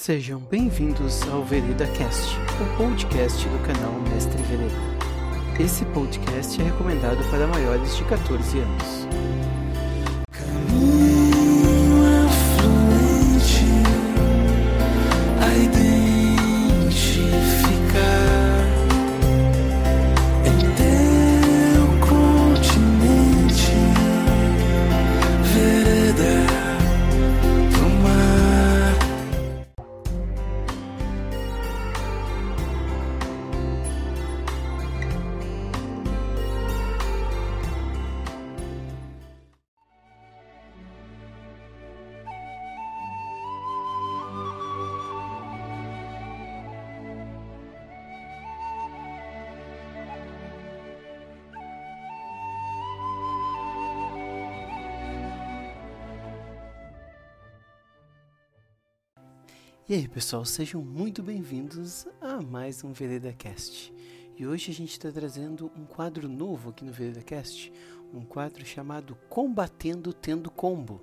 Sejam bem-vindos ao Vereda Cast, o podcast do canal Mestre Vereda. Esse podcast é recomendado para maiores de 14 anos. E aí, pessoal, sejam muito bem-vindos a mais um Vereda Cast. E hoje a gente está trazendo um quadro novo aqui no Vereda Cast, um quadro chamado Combatendo Tendo Combo.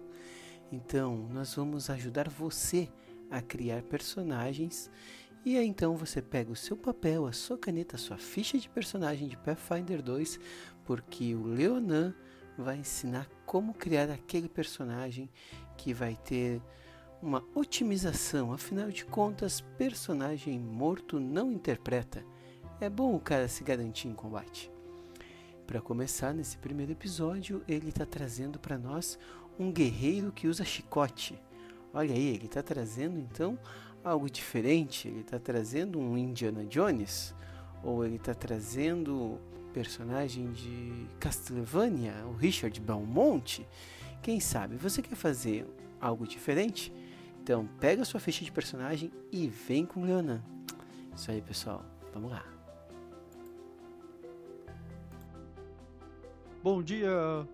Então, nós vamos ajudar você a criar personagens e aí então você pega o seu papel, a sua caneta, a sua ficha de personagem de Pathfinder 2, porque o Leonan vai ensinar como criar aquele personagem que vai ter uma otimização. Afinal de contas, personagem morto não interpreta. É bom o cara se garantir em combate. Para começar, nesse primeiro episódio, ele está trazendo para nós um guerreiro que usa chicote. Olha aí, ele está trazendo então algo diferente. Ele está trazendo um Indiana Jones ou ele está trazendo personagem de Castlevania, o Richard Belmont. Quem sabe? Você quer fazer algo diferente? Então, pega sua ficha de personagem e vem com Leonan. Isso aí, pessoal. Vamos lá. Bom dia,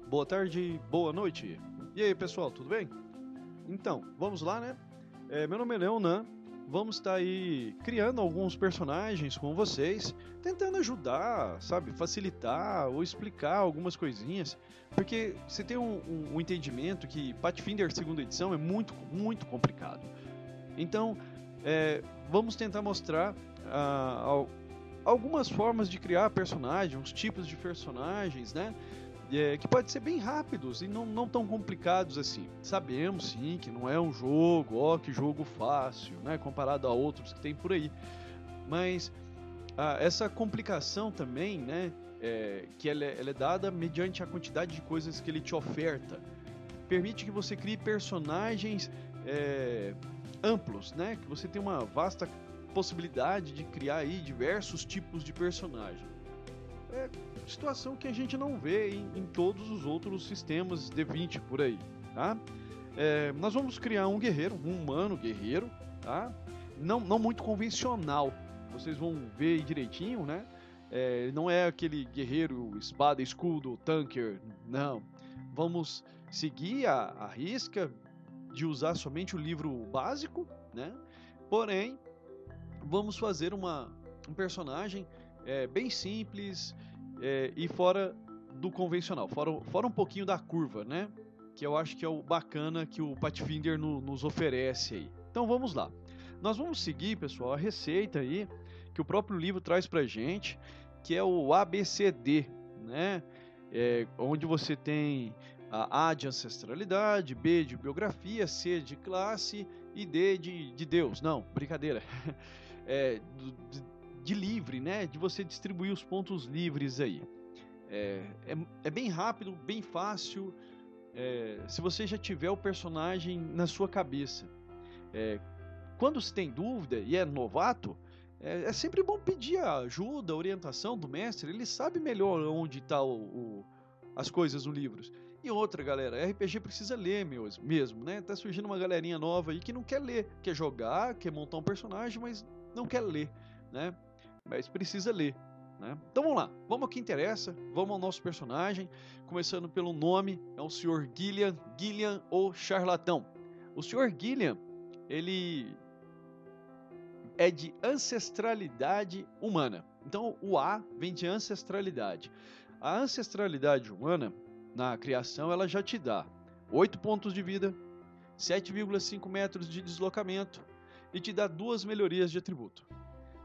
boa tarde, boa noite. E aí, pessoal, tudo bem? Então, vamos lá, né? É, meu nome é Leonan. Vamos estar aí criando alguns personagens com vocês, tentando ajudar, sabe, facilitar ou explicar algumas coisinhas, porque você tem um, um- um entendimento que Pathfinder segunda edição é muito, muito complicado. Então, é, vamos tentar mostrar ah, al- algumas formas de criar personagens, uns tipos de personagens, né? É, que pode ser bem rápidos e não, não tão complicados assim. Sabemos sim que não é um jogo, ó, que jogo fácil, né, comparado a outros que tem por aí. Mas ah, essa complicação também, né, é, que ela é, ela é dada mediante a quantidade de coisas que ele te oferta, permite que você crie personagens é, amplos, né, que você tem uma vasta possibilidade de criar aí diversos tipos de personagem. É situação que a gente não vê em, em todos os outros sistemas D20 por aí, tá? É, nós vamos criar um guerreiro, um humano guerreiro, tá? Não, não muito convencional, vocês vão ver direitinho, né? É, não é aquele guerreiro espada, escudo, tanker, não. Vamos seguir a, a risca de usar somente o livro básico, né? Porém, vamos fazer uma, um personagem é, bem simples é, e fora do convencional, fora, fora um pouquinho da curva, né? Que eu acho que é o bacana que o Pathfinder no- nos oferece aí. Então vamos lá. Nós vamos seguir, pessoal, a receita aí que o próprio livro traz pra gente, que é o ABCD, né? É, onde você tem a A de ancestralidade, B de biografia, C de classe e D de, de Deus. Não, brincadeira. É, de, livre, né? De você distribuir os pontos livres aí. É, é, é bem rápido, bem fácil. é, se você já tiver o personagem na sua cabeça. É, quando se tem dúvida e é novato, é, é sempre bom pedir ajuda, orientação do mestre. Ele sabe melhor onde está as coisas no livro. E outra, galera, RPG precisa ler mesmo, né? Tá surgindo uma galerinha nova aí que não quer ler, quer jogar, quer montar um personagem, mas não quer ler, né? Mas precisa ler, né? Então vamos lá, vamos ao que interessa, vamos ao nosso personagem, começando pelo nome, é o Sr. Gillian, Gillian ou Charlatão. O Sr. Gillian, ele é de ancestralidade humana. Então o A vem de ancestralidade. A ancestralidade humana na criação ela já te dá 8 pontos de vida, 7,5 metros de deslocamento e te dá duas melhorias de atributo.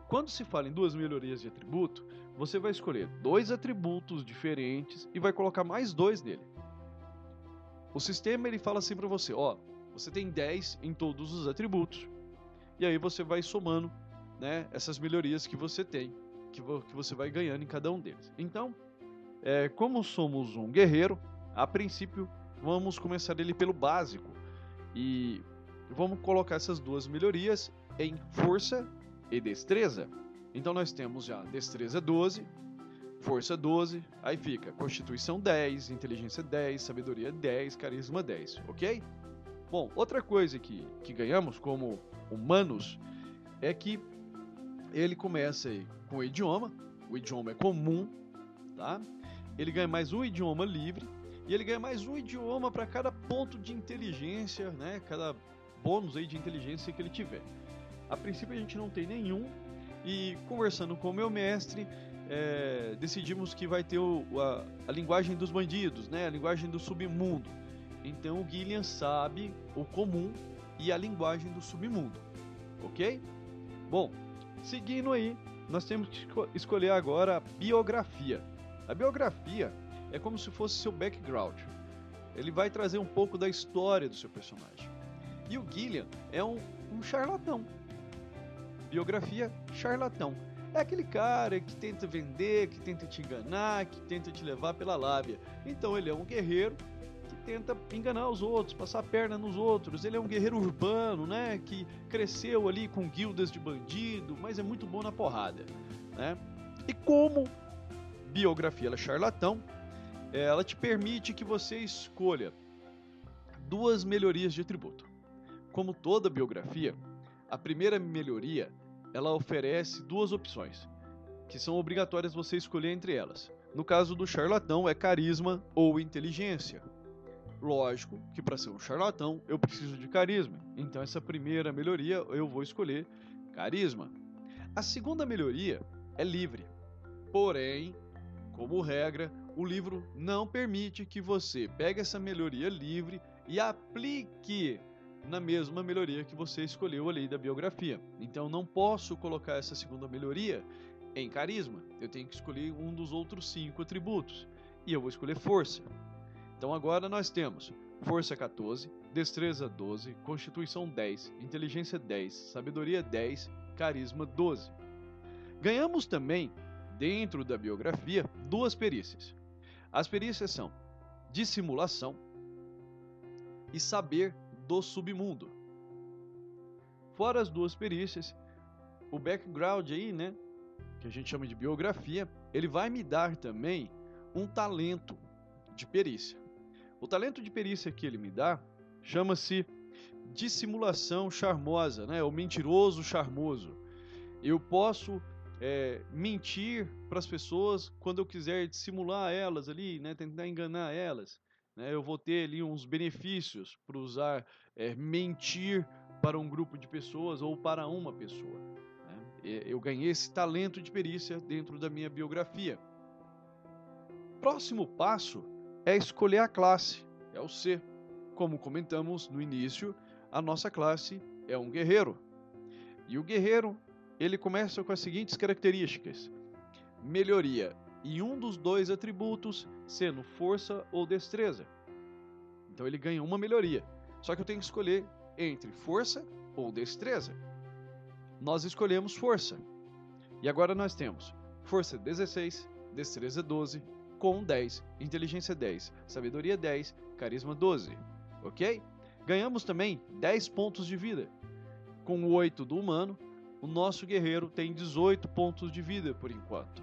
Quando se fala em duas melhorias de atributo, você vai escolher dois atributos diferentes e vai colocar mais dois nele. O sistema ele fala assim para você, ó, você tem 10 em todos os atributos. E aí você vai somando, né, essas melhorias que você tem, que, vo que você vai ganhando em cada um deles. Então, é, como somos um guerreiro, a princípio vamos começar ele pelo básico e vamos colocar essas duas melhorias em força e destreza. Então nós temos já destreza 12, força 12, aí fica constituição 10, inteligência 10, sabedoria 10, carisma 10, ok? Bom, outra coisa que, que ganhamos como humanos é que ele começa aí com o idioma, o idioma é comum, tá? Ele ganha mais um idioma livre e ele ganha mais um idioma para cada ponto de inteligência, né? Cada bônus aí de inteligência que ele tiver. A princípio a gente não tem nenhum e conversando com o meu mestre é, decidimos que vai ter o, a, a, linguagem dos bandidos, né? A linguagem do submundo. Então o Gillian sabe o comum e a linguagem do submundo, ok? Bom, seguindo aí, nós temos que escolher agora a biografia. A biografia é como se fosse seu background. Ele vai trazer um pouco da história do seu personagem. E o Gillian é um, um charlatão. Biografia charlatão. É aquele cara que tenta vender, que tenta te enganar, que tenta te levar pela lábia. Então ele é um guerreiro que tenta enganar os outros, passar a perna nos outros. Ele é um guerreiro urbano, né? Que cresceu ali com guildas de bandido, mas é muito bom na porrada, né? E como biografia ela é charlatão, ela te permite que você escolha duas melhorias de atributo. Como toda biografia, a primeira melhoria ela oferece duas opções, que são obrigatórias você escolher entre elas. No caso do charlatão é carisma ou inteligência. Lógico que para ser um charlatão eu preciso de carisma, então essa primeira melhoria eu vou escolher carisma. A segunda melhoria é livre, porém, como regra, o livro não permite que você pegue essa melhoria livre e aplique na mesma melhoria que você escolheu ali da biografia. Então não posso colocar essa segunda melhoria em carisma. Eu tenho que escolher um dos outros cinco atributos. E eu vou escolher força. Então agora nós temos força 14, destreza 12, constituição 10, inteligência 10, sabedoria 10, carisma 12. Ganhamos também, dentro da biografia, duas perícias. As perícias são dissimulação e saber do submundo. Fora as duas perícias, o background aí, né, que a gente chama de biografia, ele vai me dar também um talento de perícia. O talento de perícia que ele me dá chama-se dissimulação charmosa, né, o mentiroso charmoso. Eu posso é, mentir para as pessoas quando eu quiser dissimular elas ali, né, tentar enganar elas né, eu vou ter ali uns benefícios para usar é, mentir para um grupo de pessoas ou para uma pessoa. Né? Eu ganhei esse talento de perícia dentro da minha biografia. Próximo passo é escolher a classe, é o C. Como comentamos no início, a nossa classe é um guerreiro. E o guerreiro, ele começa com as seguintes características: melhoria e um dos dois atributos sendo força ou destreza. Então ele ganha uma melhoria. Só que eu tenho que escolher entre força ou destreza. Nós escolhemos força. E agora nós temos força 16, destreza 12, com 10, inteligência 10, sabedoria 10, carisma 12. Ok? Ganhamos também 10 pontos de vida. Com o 8 do humano, o nosso guerreiro tem 18 pontos de vida por enquanto.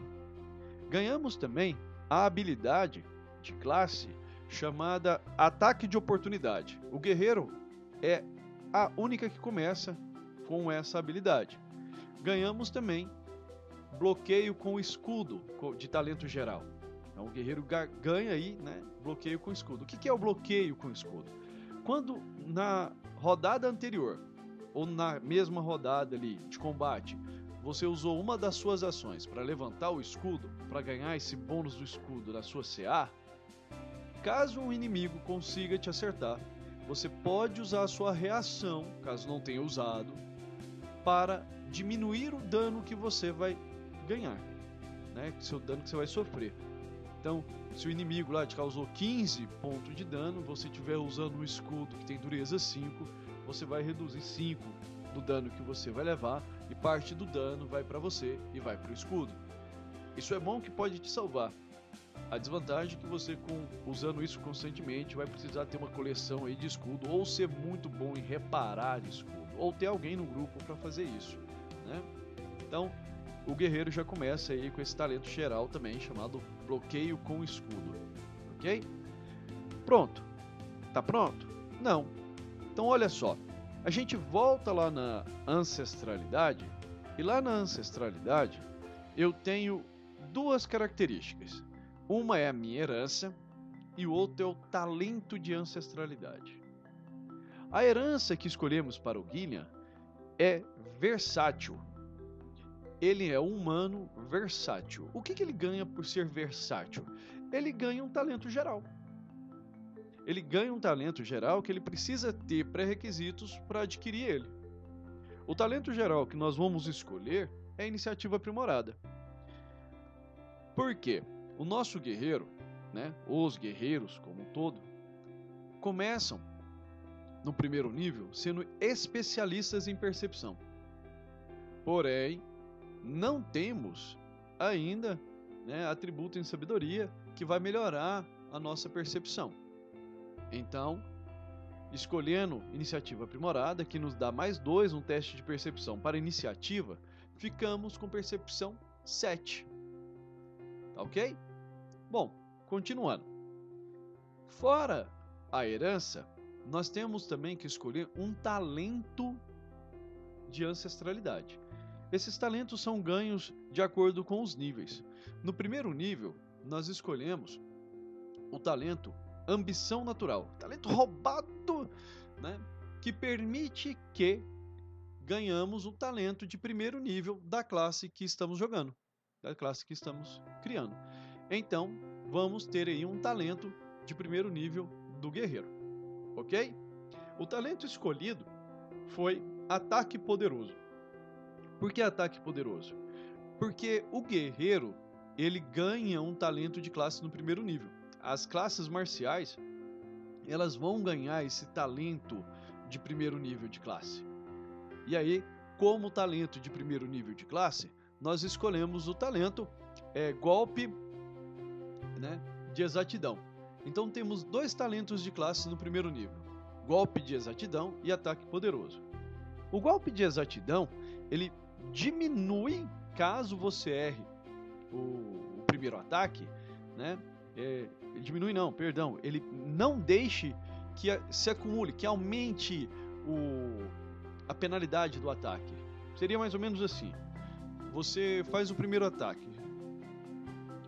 Ganhamos também a habilidade de classe chamada Ataque de Oportunidade. O guerreiro é a única que começa com essa habilidade. Ganhamos também bloqueio com escudo de talento geral. Então o guerreiro ganha aí, né, bloqueio com escudo. O que é o bloqueio com escudo? Quando na rodada anterior ou na mesma rodada ali de combate você usou uma das suas ações para levantar o escudo, para ganhar esse bônus do escudo na sua CA, caso um inimigo consiga te acertar, você pode usar a sua reação, caso não tenha usado, para diminuir o dano que você vai ganhar, né? Seu dano que você vai sofrer. Então, se o inimigo lá te causou 15 pontos de dano, você estiver usando um escudo que tem dureza 5, você vai reduzir 5 do dano que você vai levar e parte do dano vai para você e vai para o escudo. Isso é bom que pode te salvar. A desvantagem é que você com, usando isso constantemente vai precisar ter uma coleção aí de escudo ou ser muito bom em reparar escudo ou ter alguém no grupo para fazer isso, né? Então, o guerreiro já começa aí com esse talento geral também chamado bloqueio com escudo, ok? Pronto. Tá pronto? Não. Então olha só, a gente volta lá na ancestralidade e lá na ancestralidade eu tenho duas características. Uma é a minha herança e o outro é o talento de ancestralidade. A herança que escolhemos para o Guilherme é versátil. Ele é um humano versátil. O que, que ele ganha por ser versátil? Ele ganha um talento geral. Ele ganha um talento geral que ele precisa ter pré-requisitos para adquirir ele. O talento geral que nós vamos escolher é a iniciativa aprimorada. Por quê? O nosso guerreiro, né, os guerreiros como um todo, começam no primeiro nível sendo especialistas em percepção. Porém, não temos ainda né, atributo em sabedoria que vai melhorar a nossa percepção. Então, escolhendo iniciativa aprimorada, que nos dá mais dois no teste de percepção para iniciativa, ficamos com percepção 7. Tá ok? Bom, continuando. Fora a herança, nós temos também que escolher um talento de ancestralidade. Esses talentos são ganhos de acordo com os níveis. No primeiro nível, nós escolhemos o talento ambição natural, talento roubado, né? que permite que ganhamos o talento de primeiro nível da classe que estamos jogando, da classe que estamos criando. Então, vamos ter aí um talento de primeiro nível do guerreiro, ok? O talento escolhido foi ataque poderoso. Por que ataque poderoso? Porque o guerreiro ele ganha um talento de classe no primeiro nível. As classes marciais elas vão ganhar esse talento de primeiro nível de classe. E aí, como talento de primeiro nível de classe, nós escolhemos o talento é, golpe né, de exatidão. Então temos dois talentos de classe no primeiro nível: golpe de exatidão e ataque poderoso. O golpe de exatidão ele diminui caso você erre o, o primeiro ataque, né? É, diminui não, perdão, ele não deixe que se acumule, que aumente o, a penalidade do ataque. Seria mais ou menos assim: você faz o primeiro ataque,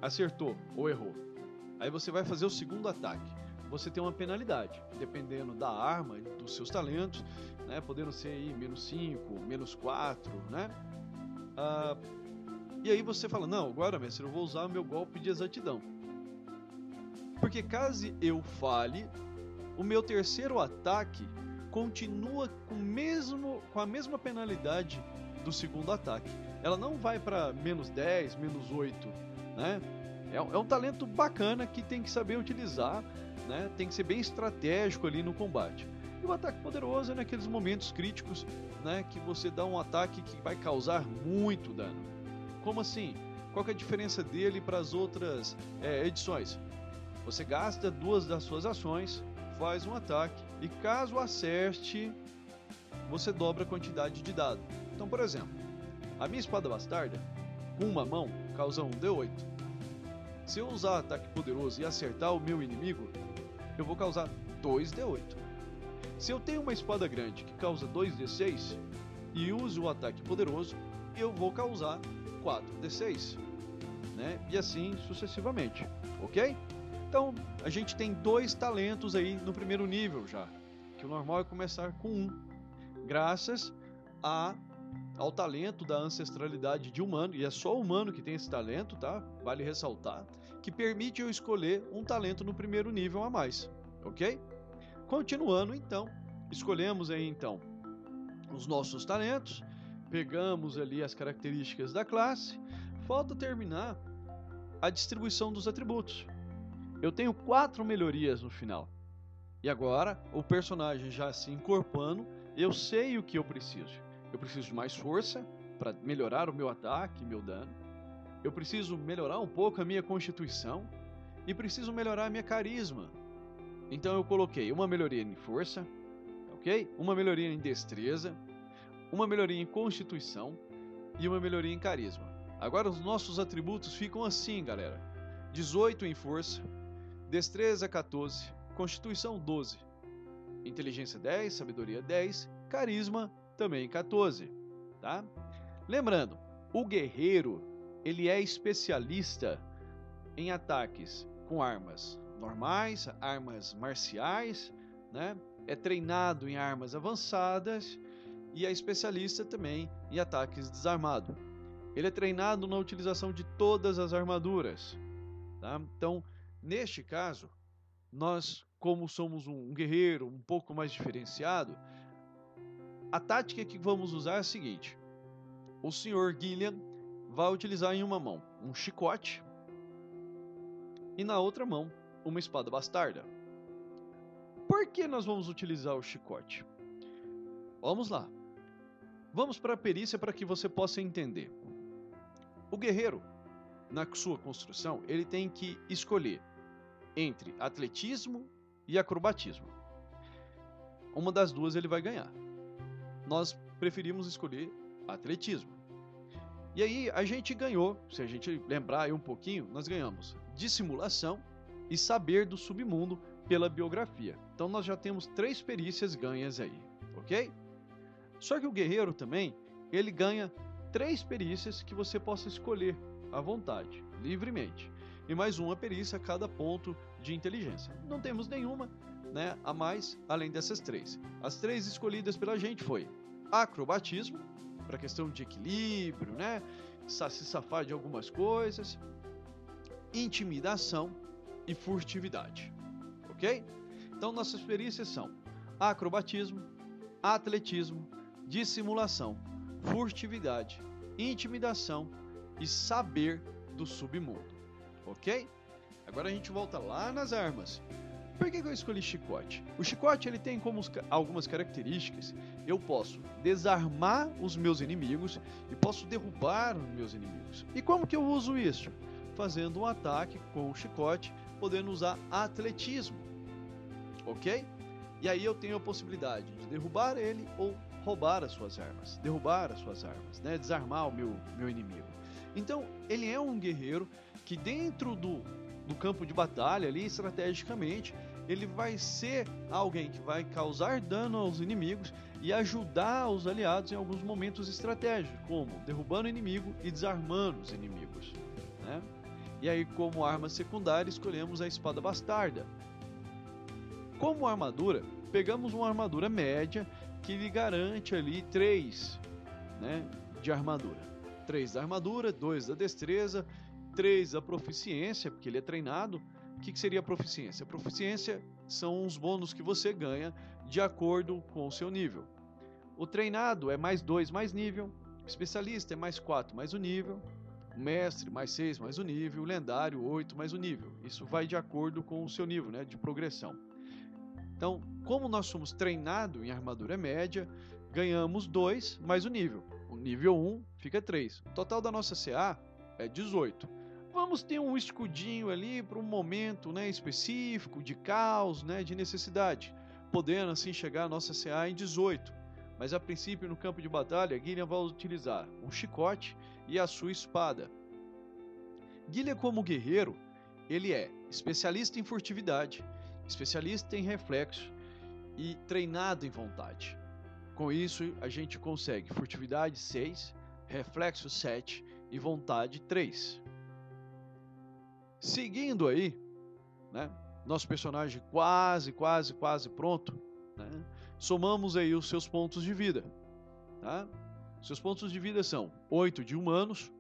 acertou ou errou, aí você vai fazer o segundo ataque. Você tem uma penalidade, dependendo da arma, dos seus talentos, né? Podendo ser aí menos 5, menos 4, né? Ah, e aí você fala, não, agora mestre, eu vou usar o meu golpe de exatidão. Porque caso eu fale, o meu terceiro ataque continua com, mesmo, com a mesma penalidade do segundo ataque. Ela não vai para menos 10, menos 8, né? É, é, um talento bacana que tem que saber utilizar, né? Tem que ser bem estratégico ali no combate. E o ataque poderoso é naqueles momentos críticos, né? Que você dá um ataque que vai causar muito dano. Como assim? Qual é a diferença dele para as outras é, edições? Você gasta duas das suas ações, faz um ataque e caso acerte, você dobra a quantidade de dado. Então, por exemplo, a minha espada bastarda, com uma mão, causa um D8. Se eu usar ataque poderoso e acertar o meu inimigo, eu vou causar 2D8. Se eu tenho uma espada grande que causa 2D6 e uso o ataque poderoso, eu vou causar 4D6. Né? E assim sucessivamente, ok? Então, a gente tem dois talentos aí no primeiro nível já. Que o normal é começar com um. Graças a, ao talento da ancestralidade de humano, e é só humano que tem esse talento, tá? Vale ressaltar, que permite eu escolher um talento no primeiro nível a mais, ok? Continuando então, escolhemos aí então os nossos talentos pegamos ali as características da classe, falta terminar a distribuição dos atributos. Eu tenho quatro melhorias no final. E agora, o personagem já se encorpando, eu sei o que eu preciso. Eu preciso de mais força para melhorar o meu ataque, meu dano. Eu preciso melhorar um pouco a minha constituição e preciso melhorar a minha carisma. Então eu coloquei uma melhoria em força, ok? Uma melhoria em destreza, uma melhoria em constituição e uma melhoria em carisma. Agora os nossos atributos ficam assim, galera: 18 em força, destreza 14, constituição 12, inteligência 10, sabedoria 10, carisma também 14, tá? Lembrando, o guerreiro, ele é especialista em ataques com armas normais, armas marciais, né? É treinado em armas avançadas e é especialista também em ataques desarmado. Ele é treinado na utilização de todas as armaduras. Tá? Então, neste caso, nós, como somos um guerreiro um pouco mais diferenciado, a tática que vamos usar é a seguinte: o senhor Gillian vai utilizar em uma mão um chicote e na outra mão uma espada bastarda. Por que nós vamos utilizar o chicote? Vamos lá. Vamos para a perícia para que você possa entender. O guerreiro, na sua construção, ele tem que escolher entre atletismo e acrobatismo. Uma das duas ele vai ganhar. Nós preferimos escolher atletismo. E aí a gente ganhou, se a gente lembrar aí um pouquinho, nós ganhamos dissimulação e saber do submundo pela biografia. Então nós já temos três perícias ganhas aí, ok? Só que o guerreiro também, ele ganha três perícias que você possa escolher à vontade, livremente. E mais uma perícia a cada ponto de inteligência. Não temos nenhuma né, a mais além dessas três. As três escolhidas pela gente foi acrobatismo, para questão de equilíbrio, né, se safar de algumas coisas, intimidação e furtividade. Ok? Então nossas perícias são acrobatismo, atletismo, dissimulação, furtividade, intimidação e saber do submundo. Ok? Agora a gente volta lá nas armas. Por que, eu escolhi chicote? O chicote ele tem como algumas características. Eu posso desarmar os meus inimigos e posso derrubar os meus inimigos. E como que eu uso isso? Fazendo um ataque com o chicote, podendo usar atletismo. Ok? E aí eu tenho a possibilidade de derrubar ele ou roubar as suas armas, derrubar as suas armas, né? desarmar o meu, meu inimigo. Então, ele é um guerreiro que dentro do, do campo de batalha ali, estrategicamente, ele vai ser alguém que vai causar dano aos inimigos e ajudar os aliados em alguns momentos estratégicos, como derrubando inimigo e desarmando os inimigos. Né? E aí, como arma secundária, escolhemos a espada bastarda. Como armadura, pegamos uma armadura média que lhe garante ali 3 né, de armadura. 3 da armadura, 2 da destreza, 3 da proficiência, porque ele é treinado. O que, que seria a proficiência? A proficiência são os bônus que você ganha de acordo com o seu nível. O treinado é mais 2 mais nível, o especialista é mais 4 mais o nível, o mestre mais 6 mais o nível, o lendário 8 mais o nível. Isso vai de acordo com o seu nível né, de progressão. Então, como nós somos treinados em armadura média, ganhamos 2 mais o nível. O nível 1 um fica 3. O total da nossa CA é 18. Vamos ter um escudinho ali para um momento né, específico de caos, né, de necessidade, podendo assim chegar a nossa CA em 18. Mas a princípio, no campo de batalha, Guilherme vai utilizar um chicote e a sua espada. Guilherme, como guerreiro, ele é especialista em furtividade, especialista em reflexo e treinado em vontade. Com isso, a gente consegue furtividade 6, reflexo 7 e vontade 3. Seguindo aí, né, nosso personagem quase, quase, quase pronto, né, somamos aí os seus pontos de vida. Tá? Seus pontos de vida são 8 de humanos,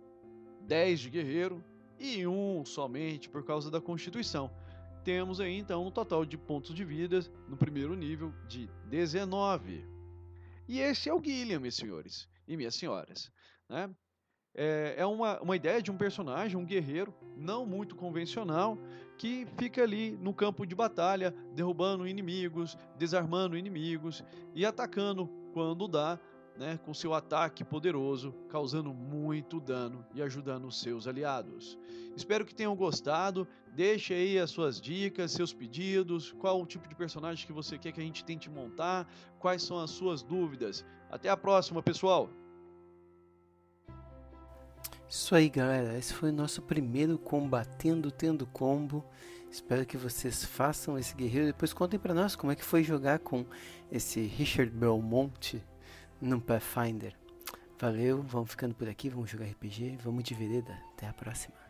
10 de guerreiro e 1 somente por causa da constituição temos aí então um total de pontos de vida no primeiro nível de 19. E esse é o Guilherme, meus senhores e minhas senhoras. Né? É, é uma, uma ideia de um personagem, um guerreiro, não muito convencional, que fica ali no campo de batalha, derrubando inimigos, desarmando inimigos e atacando quando dá, né, com seu ataque poderoso, causando muito dano e ajudando os seus aliados. Espero que tenham gostado. Deixe aí as suas dicas, seus pedidos, qual o tipo de personagem que você quer que a gente tente montar, quais são as suas dúvidas. Até a próxima, pessoal! Isso aí, galera. Esse foi o nosso primeiro combatendo tendo combo. Espero que vocês façam esse guerreiro. Depois contem para nós como é que foi jogar com esse Richard Belmont no Pathfinder. Valeu, vamos ficando por aqui, vamos jogar RPG, vamos de vereda. Até a próxima.